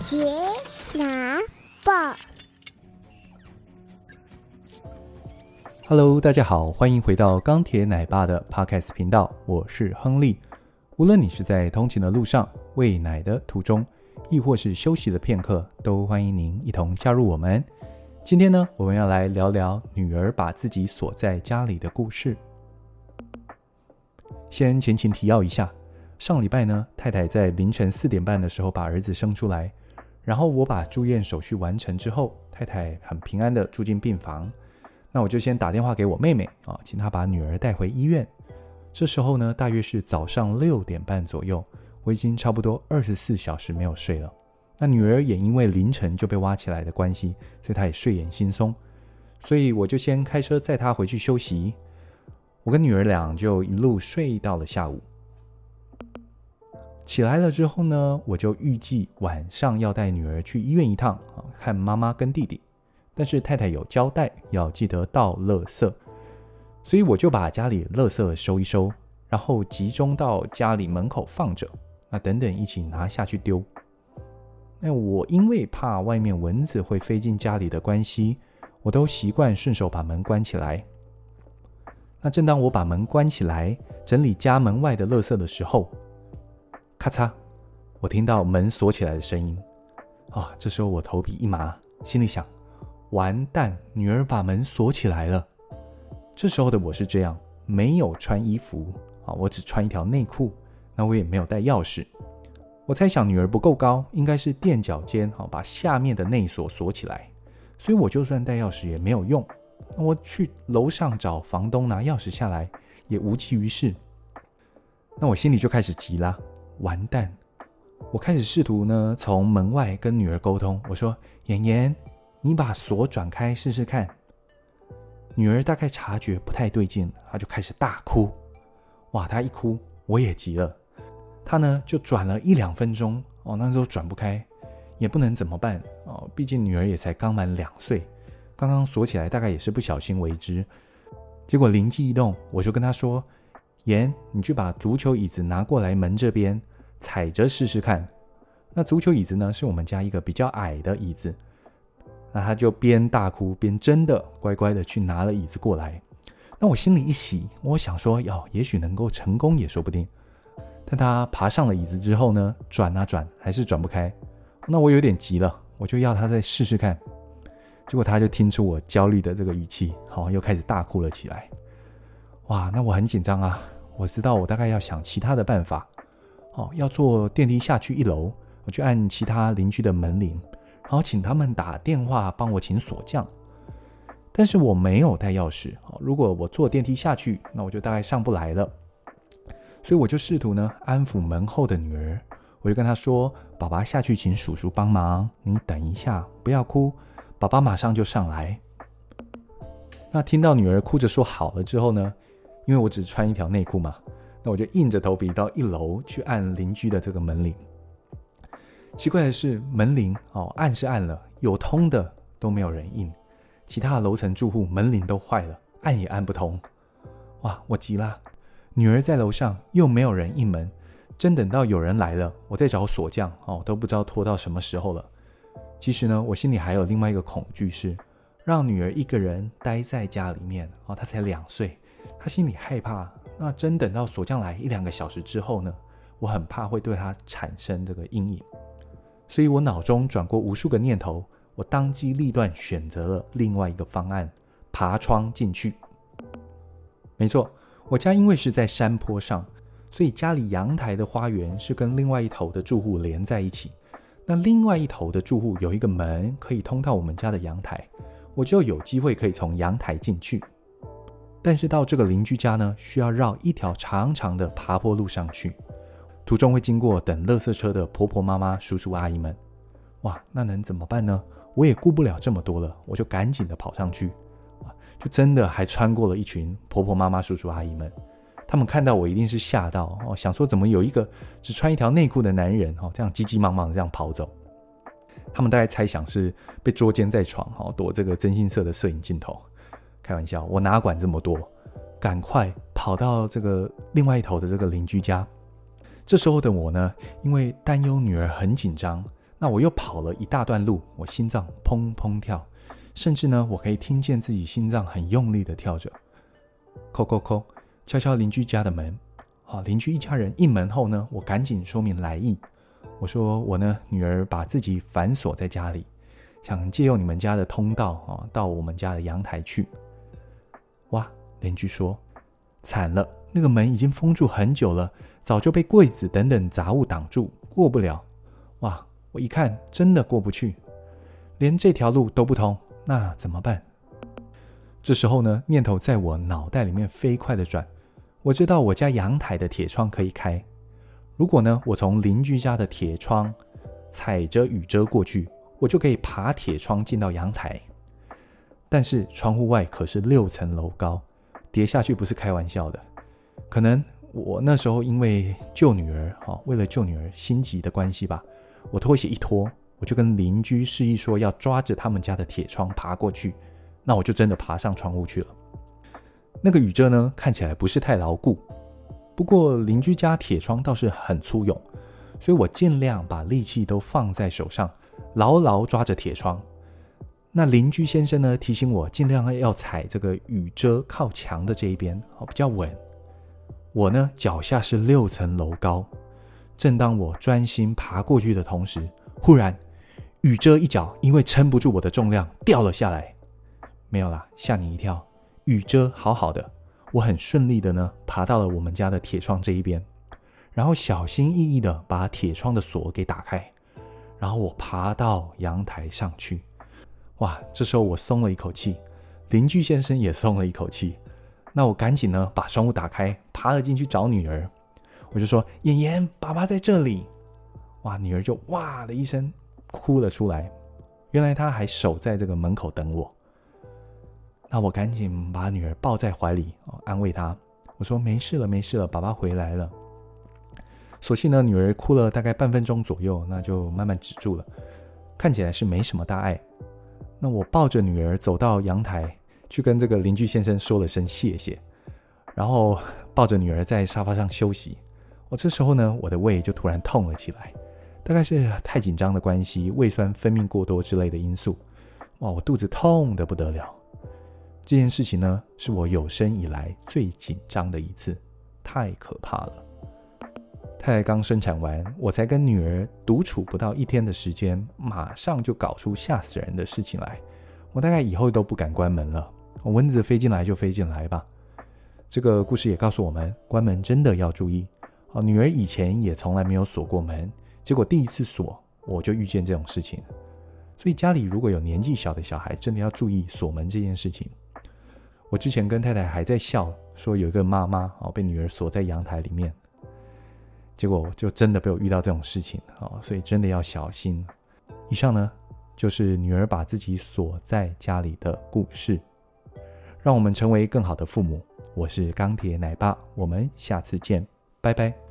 杰拿报，Hello，大家好，欢迎回到钢铁奶爸的 Podcast 频道，我是亨利。无论你是在通勤的路上、喂奶的途中，亦或是休息的片刻，都欢迎您一同加入我们。今天呢，我们要来聊聊女儿把自己锁在家里的故事。先前情提要一下。上礼拜呢，太太在凌晨四点半的时候把儿子生出来，然后我把住院手续完成之后，太太很平安的住进病房。那我就先打电话给我妹妹啊，请她把女儿带回医院。这时候呢，大约是早上六点半左右，我已经差不多二十四小时没有睡了。那女儿也因为凌晨就被挖起来的关系，所以她也睡眼惺忪，所以我就先开车载她回去休息。我跟女儿俩就一路睡到了下午。起来了之后呢，我就预计晚上要带女儿去医院一趟啊，看妈妈跟弟弟。但是太太有交代，要记得倒垃圾，所以我就把家里垃圾收一收，然后集中到家里门口放着，那等等一起拿下去丢。那我因为怕外面蚊子会飞进家里的关系，我都习惯顺手把门关起来。那正当我把门关起来，整理家门外的垃圾的时候，咔嚓！我听到门锁起来的声音，啊！这时候我头皮一麻，心里想：完蛋，女儿把门锁起来了。这时候的我是这样，没有穿衣服啊，我只穿一条内裤，那我也没有带钥匙。我猜想女儿不够高，应该是垫脚尖，好把下面的内锁锁起来。所以我就算带钥匙也没有用。那我去楼上找房东拿钥匙下来，也无济于事。那我心里就开始急了。完蛋！我开始试图呢，从门外跟女儿沟通。我说：“妍妍，你把锁转开试试看。”女儿大概察觉不太对劲，她就开始大哭。哇！她一哭，我也急了。她呢，就转了一两分钟哦，那时候转不开，也不能怎么办哦。毕竟女儿也才刚满两岁，刚刚锁起来，大概也是不小心为之。结果灵机一动，我就跟她说：“妍，你去把足球椅子拿过来门这边。”踩着试试看，那足球椅子呢，是我们家一个比较矮的椅子，那他就边大哭边真的乖乖的去拿了椅子过来。那我心里一喜，我想说，哟，也许能够成功也说不定。但他爬上了椅子之后呢，转啊转，还是转不开。那我有点急了，我就要他再试试看。结果他就听出我焦虑的这个语气，好，又开始大哭了起来。哇，那我很紧张啊，我知道我大概要想其他的办法。要坐电梯下去一楼，我去按其他邻居的门铃，然后请他们打电话帮我请锁匠。但是我没有带钥匙，哦，如果我坐电梯下去，那我就大概上不来了。所以我就试图呢安抚门后的女儿，我就跟她说：“爸爸下去请叔叔帮忙，你等一下，不要哭，爸爸马上就上来。”那听到女儿哭着说好了之后呢，因为我只穿一条内裤嘛。那我就硬着头皮到一楼去按邻居的这个门铃。奇怪的是，门铃哦，按是按了，有通的都没有人应，其他的楼层住户门铃都坏了，按也按不通。哇，我急了，女儿在楼上又没有人应门，真等到有人来了，我再找锁匠哦，都不知道拖到什么时候了。其实呢，我心里还有另外一个恐惧是，让女儿一个人待在家里面哦，她才两岁，她心里害怕。那真等到锁匠来一两个小时之后呢，我很怕会对他产生这个阴影，所以我脑中转过无数个念头，我当机立断选择了另外一个方案，爬窗进去。没错，我家因为是在山坡上，所以家里阳台的花园是跟另外一头的住户连在一起。那另外一头的住户有一个门可以通到我们家的阳台，我就有机会可以从阳台进去。但是到这个邻居家呢，需要绕一条长长的爬坡路上去，途中会经过等垃圾车的婆婆妈妈、叔叔阿姨们。哇，那能怎么办呢？我也顾不了这么多了，我就赶紧的跑上去。就真的还穿过了一群婆婆妈妈、叔叔阿姨们。他们看到我一定是吓到哦，想说怎么有一个只穿一条内裤的男人哦，这样急急忙忙的这样跑走。他们大概猜想是被捉奸在床哦，躲这个征信社的摄影镜头。开玩笑，我哪管这么多，赶快跑到这个另外一头的这个邻居家。这时候的我呢，因为担忧女儿很紧张，那我又跑了一大段路，我心脏砰砰跳，甚至呢，我可以听见自己心脏很用力的跳着。叩叩叩，敲敲邻居家的门。好，邻居一家人应门后呢，我赶紧说明来意。我说我呢，女儿把自己反锁在家里，想借用你们家的通道啊，到我们家的阳台去。哇，邻居说，惨了，那个门已经封住很久了，早就被柜子等等杂物挡住，过不了。哇！我一看，真的过不去，连这条路都不通，那怎么办？这时候呢，念头在我脑袋里面飞快地转。我知道我家阳台的铁窗可以开，如果呢，我从邻居家的铁窗踩着雨遮过去，我就可以爬铁窗进到阳台。但是窗户外可是六层楼高，跌下去不是开玩笑的。可能我那时候因为救女儿，哈，为了救女儿心急的关系吧。我拖鞋一拖，我就跟邻居示意说要抓着他们家的铁窗爬过去，那我就真的爬上窗户去了。那个雨遮呢，看起来不是太牢固，不过邻居家铁窗倒是很粗勇，所以我尽量把力气都放在手上，牢牢抓着铁窗。那邻居先生呢，提醒我尽量要踩这个雨遮靠墙的这一边，哦，比较稳。我呢，脚下是六层楼高。正当我专心爬过去的同时，忽然雨遮一脚因为撑不住我的重量掉了下来。没有啦，吓你一跳，雨遮好好的，我很顺利的呢爬到了我们家的铁窗这一边，然后小心翼翼的把铁窗的锁给打开，然后我爬到阳台上去。哇，这时候我松了一口气，邻居先生也松了一口气。那我赶紧呢把窗户打开，爬了进去找女儿。我就说：“妍妍，爸爸在这里。”哇，女儿就哇的一声哭了出来。原来她还守在这个门口等我。那我赶紧把女儿抱在怀里，安慰她。我说：“没事了，没事了，爸爸回来了。”所幸呢，女儿哭了大概半分钟左右，那就慢慢止住了，看起来是没什么大碍。那我抱着女儿走到阳台，去跟这个邻居先生说了声谢谢，然后抱着女儿在沙发上休息。我这时候呢，我的胃就突然痛了起来，大概是太紧张的关系，胃酸分泌过多之类的因素。哇，我肚子痛得不得了。这件事情呢，是我有生以来最紧张的一次，太可怕了。太太刚生产完，我才跟女儿独处不到一天的时间，马上就搞出吓死人的事情来。我大概以后都不敢关门了，蚊子飞进来就飞进来吧。这个故事也告诉我们，关门真的要注意。哦，女儿以前也从来没有锁过门，结果第一次锁，我就遇见这种事情。所以家里如果有年纪小的小孩，真的要注意锁门这件事情。我之前跟太太还在笑，说有一个妈妈哦被女儿锁在阳台里面，结果就真的被我遇到这种事情啊，所以真的要小心。以上呢就是女儿把自己锁在家里的故事，让我们成为更好的父母。我是钢铁奶爸，我们下次见。拜拜。